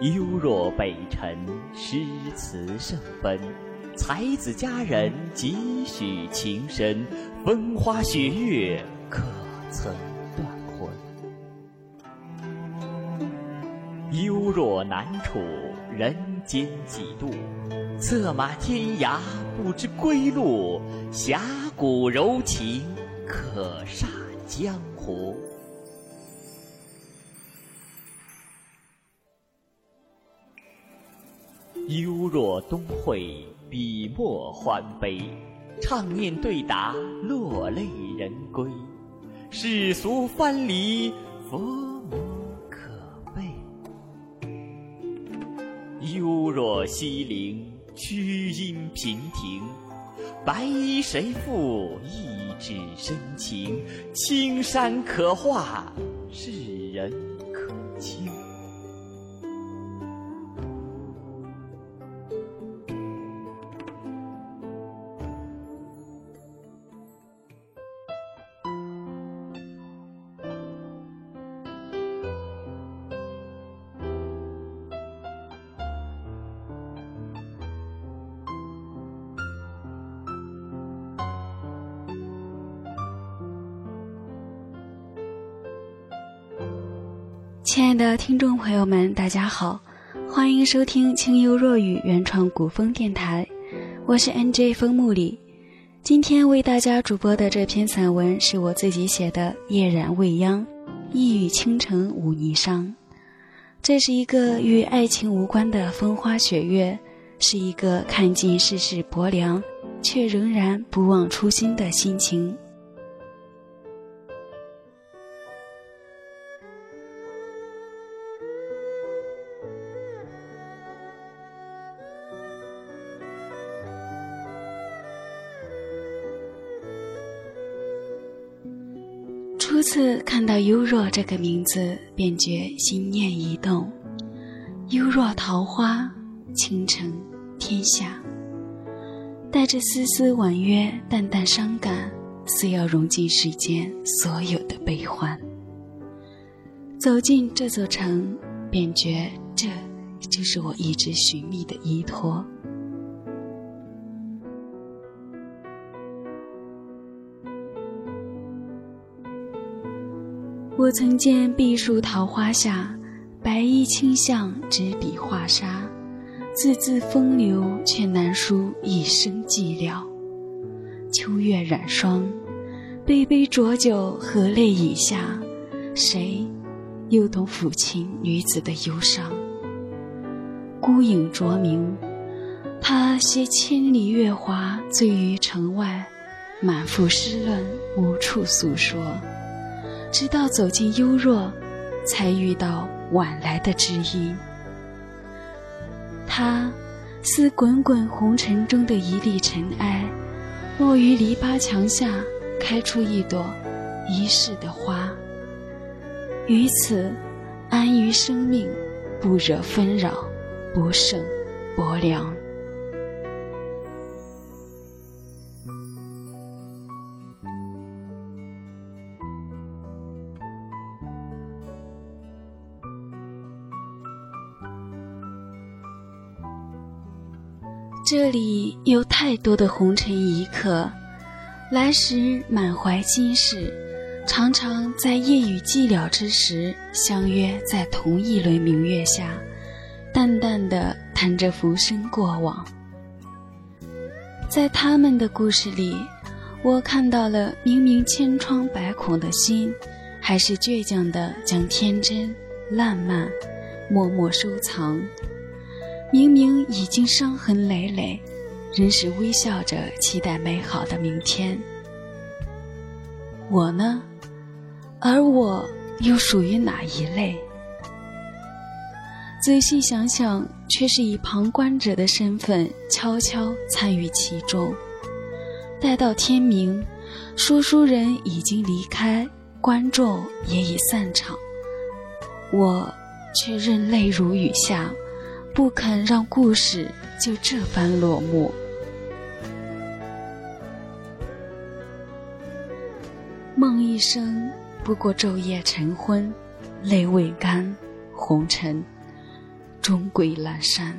幽若北辰，诗词圣奔，才子佳人几许情深，风花雪月可曾断魂？幽若南楚人间几度，策马天涯不知归路，侠骨柔情可煞江湖。幽若东会，笔墨欢悲，唱念对答，落泪人归。世俗藩篱，佛母可悲。幽若西陵，曲音频停，白衣谁负？一纸深情，青山可画，世人可亲。亲爱的听众朋友们，大家好，欢迎收听清幽若雨原创古风电台，我是 NJ 风木里。今天为大家主播的这篇散文是我自己写的《夜染未央，一语倾城舞霓裳》。这是一个与爱情无关的风花雪月，是一个看尽世事薄凉，却仍然不忘初心的心情。次看到“幽若”这个名字，便觉心念一动。幽若桃花，倾城天下，带着丝丝婉约、淡淡伤感，似要融进世间所有的悲欢。走进这座城，便觉这就是我一直寻觅的依托。我曾见碧树桃花下，白衣卿相执笔画沙，字字风流，却难书一生寂寥。秋月染霜，杯杯浊酒，和泪饮下，谁又懂抚琴女子的忧伤？孤影着明，他携千里月华，醉于城外，满腹诗论，无处诉说。直到走进幽若，才遇到晚来的知音。他似滚滚红尘中的一粒尘埃，落于篱笆墙下，开出一朵一世的花。于此，安于生命，不惹纷扰，不胜薄凉。这里有太多的红尘一刻，来时满怀心事，常常在夜雨寂寥之时相约在同一轮明月下，淡淡的谈着浮生过往。在他们的故事里，我看到了明明千疮百孔的心，还是倔强的将天真烂漫默默收藏。明明已经伤痕累累，仍是微笑着期待美好的明天。我呢？而我又属于哪一类？仔细想想，却是以旁观者的身份悄悄参与其中。待到天明，说书人已经离开，观众也已散场，我却任泪如雨下。不肯让故事就这般落幕。梦一生不过昼夜晨昏，泪未干，红尘终归阑珊。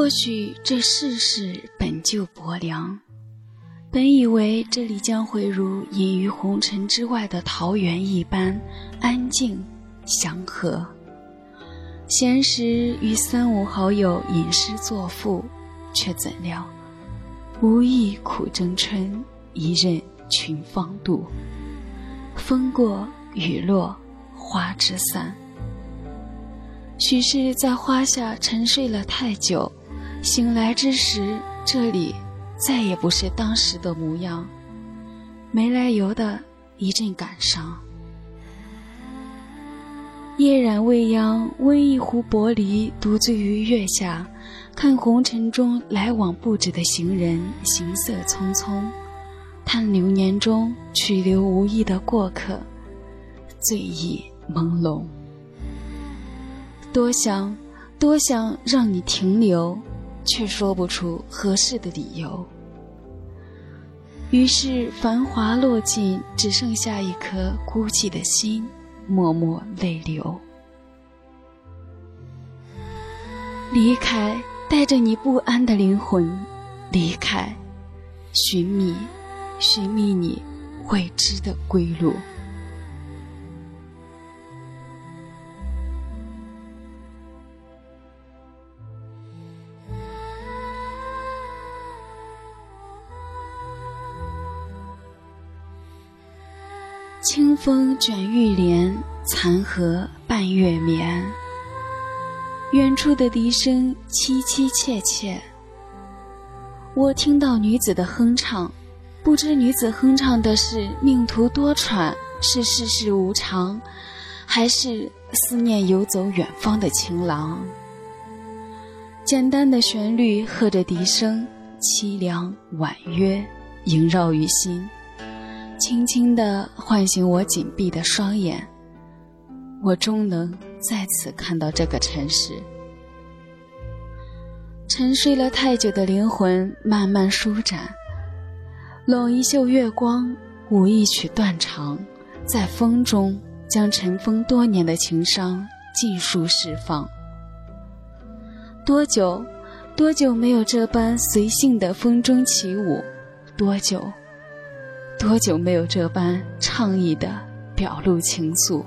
或许这世事本就薄凉，本以为这里将会如隐于红尘之外的桃源一般安静祥和。闲时与三五好友吟诗作赋，却怎料无意苦争春，一任群芳妒。风过雨落花枝散，许是在花下沉睡了太久。醒来之时，这里再也不是当时的模样，没来由的一阵感伤。夜染未央，温一壶薄梨，独醉于月下，看红尘中来往不止的行人，行色匆匆；叹流年中去留无意的过客，醉意朦胧。多想，多想让你停留。却说不出合适的理由，于是繁华落尽，只剩下一颗孤寂的心，默默泪流。离开，带着你不安的灵魂，离开，寻觅，寻觅你未知的归路。风卷玉帘，残荷伴月眠。远处的笛声凄凄切切，我听到女子的哼唱，不知女子哼唱的是命途多舛，是世事无常，还是思念游走远方的情郎。简单的旋律和着笛声，凄凉婉约，萦绕于心。轻轻地唤醒我紧闭的双眼，我终能再次看到这个城市。沉睡了太久的灵魂慢慢舒展，拢一袖月光，舞一曲断肠，在风中将尘封多年的情伤尽数释放。多久，多久没有这般随性的风中起舞？多久？多久没有这般畅意的表露情愫？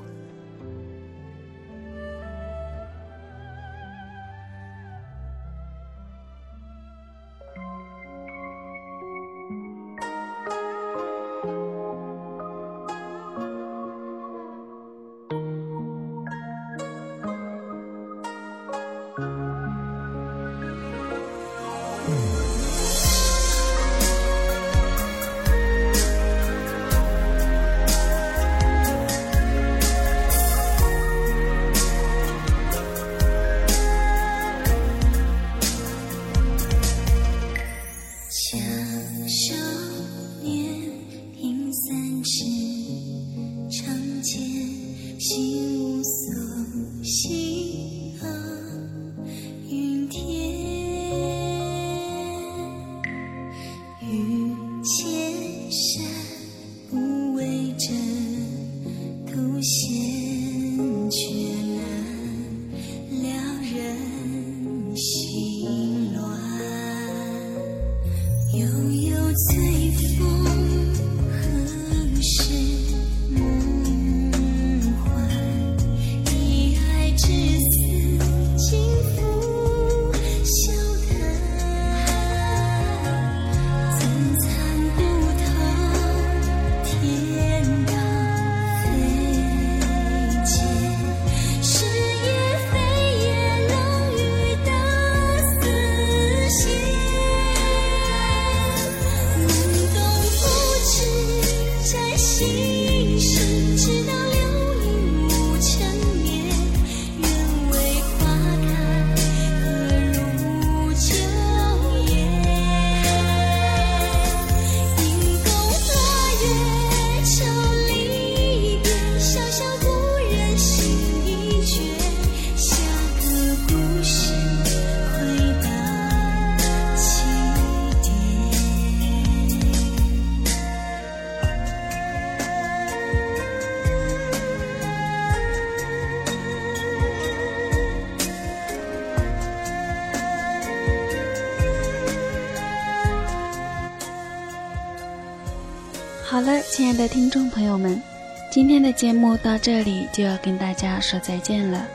好了，亲爱的听众朋友们，今天的节目到这里就要跟大家说再见了。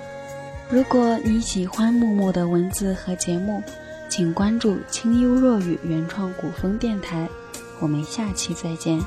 如果你喜欢木木的文字和节目，请关注清幽若雨原创古风电台。我们下期再见。